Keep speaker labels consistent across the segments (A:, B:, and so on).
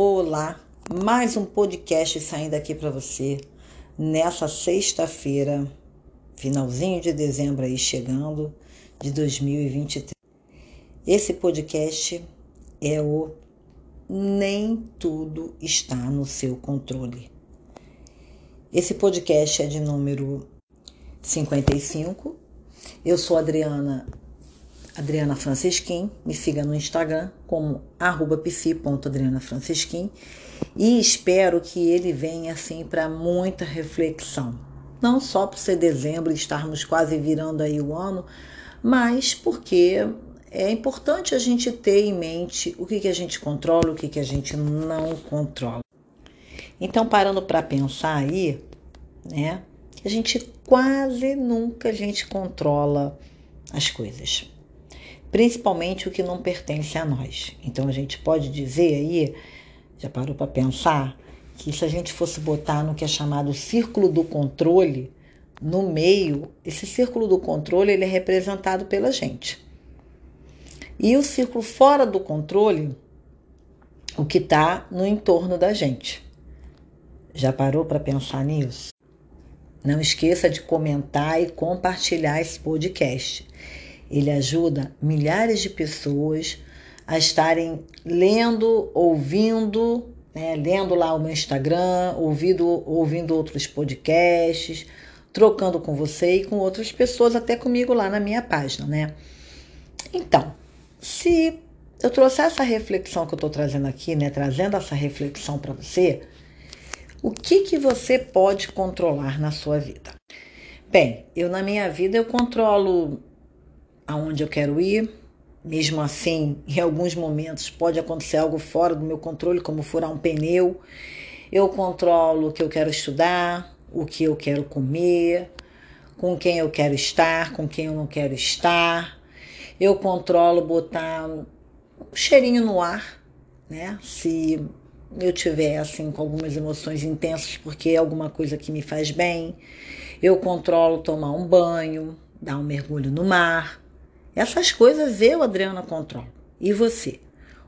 A: Olá, mais um podcast saindo aqui para você nessa sexta-feira, finalzinho de dezembro aí chegando de 2023. Esse podcast é o Nem Tudo Está no Seu Controle. Esse podcast é de número 55. Eu sou Adriana Adriana Francisquim. Me siga no Instagram como psi.adrianafrancisquim e espero que ele venha assim para muita reflexão. Não só por ser dezembro e estarmos quase virando aí o ano, mas porque é importante a gente ter em mente o que, que a gente controla, o que, que a gente não controla. Então, parando para pensar aí, né, a gente quase nunca a gente controla as coisas principalmente o que não pertence a nós. Então a gente pode dizer aí, já parou para pensar, que se a gente fosse botar no que é chamado círculo do controle, no meio, esse círculo do controle ele é representado pela gente. E o círculo fora do controle, o que está no entorno da gente. Já parou para pensar nisso? Não esqueça de comentar e compartilhar esse podcast. Ele ajuda milhares de pessoas a estarem lendo, ouvindo, né, lendo lá o meu Instagram, ouvindo, ouvindo outros podcasts, trocando com você e com outras pessoas, até comigo lá na minha página, né? Então, se eu trouxer essa reflexão que eu estou trazendo aqui, né, trazendo essa reflexão para você, o que que você pode controlar na sua vida? Bem, eu na minha vida eu controlo aonde eu quero ir. Mesmo assim, em alguns momentos pode acontecer algo fora do meu controle, como furar um pneu. Eu controlo o que eu quero estudar, o que eu quero comer, com quem eu quero estar, com quem eu não quero estar. Eu controlo botar um cheirinho no ar, né? Se eu tiver assim com algumas emoções intensas porque é alguma coisa que me faz bem. Eu controlo tomar um banho, dar um mergulho no mar. Essas coisas eu, Adriana, controlo. E você?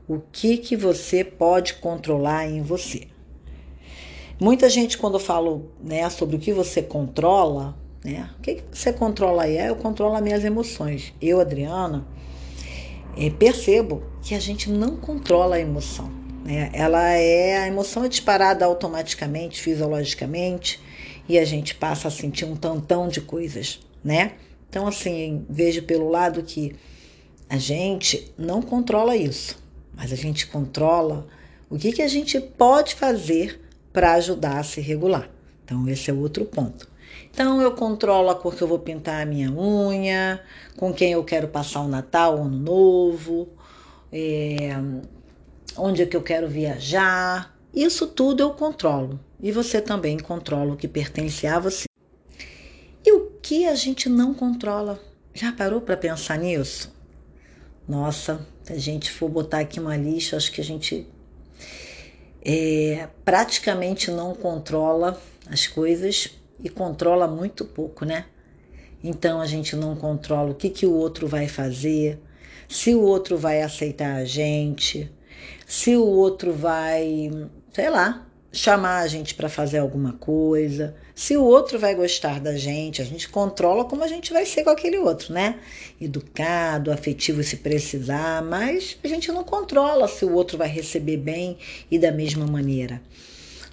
A: O que que você pode controlar em você? Muita gente quando eu falo, né, sobre o que você controla, né? O que, que você controla aí? É, eu controlo as minhas emoções. Eu, Adriana, é, percebo que a gente não controla a emoção. Né? Ela é a emoção é disparada automaticamente, fisiologicamente, e a gente passa a sentir um tantão de coisas, né? Então, assim, vejo pelo lado que a gente não controla isso, mas a gente controla o que, que a gente pode fazer para ajudar a se regular. Então, esse é outro ponto. Então, eu controlo a cor que eu vou pintar a minha unha, com quem eu quero passar o Natal, o Ano Novo, é, onde é que eu quero viajar. Isso tudo eu controlo. E você também controla o que pertence a você que a gente não controla. Já parou para pensar nisso? Nossa, se a gente for botar aqui uma lista, acho que a gente é, praticamente não controla as coisas e controla muito pouco, né? Então a gente não controla o que, que o outro vai fazer, se o outro vai aceitar a gente, se o outro vai, sei lá, chamar a gente para fazer alguma coisa, se o outro vai gostar da gente, a gente controla como a gente vai ser com aquele outro, né? Educado, afetivo se precisar, mas a gente não controla se o outro vai receber bem e da mesma maneira.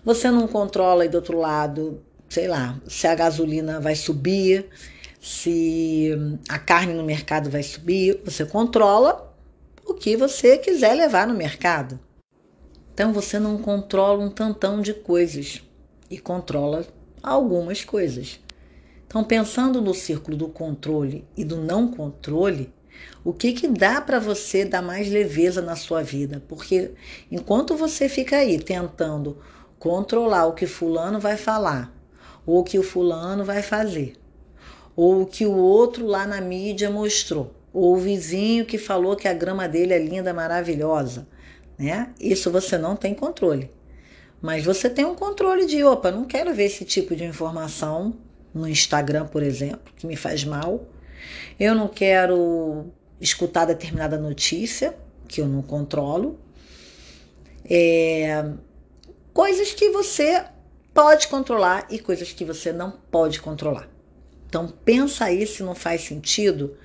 A: Você não controla e do outro lado, sei lá, se a gasolina vai subir, se a carne no mercado vai subir, você controla o que você quiser levar no mercado. Então você não controla um tantão de coisas e controla algumas coisas. Então, pensando no círculo do controle e do não controle, o que, que dá para você dar mais leveza na sua vida? Porque enquanto você fica aí tentando controlar o que fulano vai falar, ou o que o fulano vai fazer, ou o que o outro lá na mídia mostrou, ou o vizinho que falou que a grama dele é linda, maravilhosa, né? Isso você não tem controle. Mas você tem um controle de, opa, não quero ver esse tipo de informação no Instagram, por exemplo, que me faz mal. Eu não quero escutar determinada notícia que eu não controlo. É, coisas que você pode controlar e coisas que você não pode controlar. Então pensa aí se não faz sentido.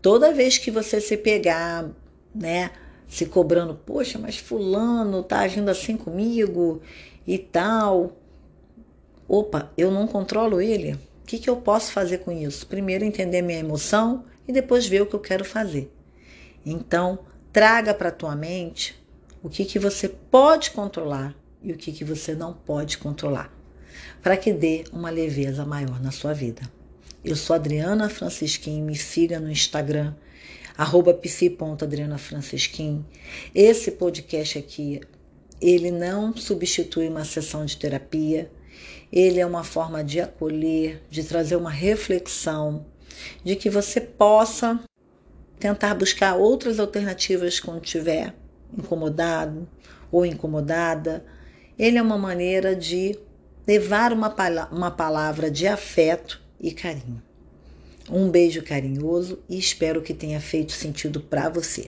A: Toda vez que você se pegar, né, se cobrando, poxa, mas fulano tá agindo assim comigo e tal. Opa, eu não controlo ele. O que, que eu posso fazer com isso? Primeiro entender minha emoção e depois ver o que eu quero fazer. Então, traga para tua mente o que, que você pode controlar e o que, que você não pode controlar, para que dê uma leveza maior na sua vida. Eu sou Adriana Francisquim, me siga no Instagram, arroba psi.adrianafrancisquim. Esse podcast aqui, ele não substitui uma sessão de terapia, ele é uma forma de acolher, de trazer uma reflexão, de que você possa tentar buscar outras alternativas quando estiver incomodado ou incomodada. Ele é uma maneira de levar uma, uma palavra de afeto e carinho. Um beijo carinhoso e espero que tenha feito sentido para você.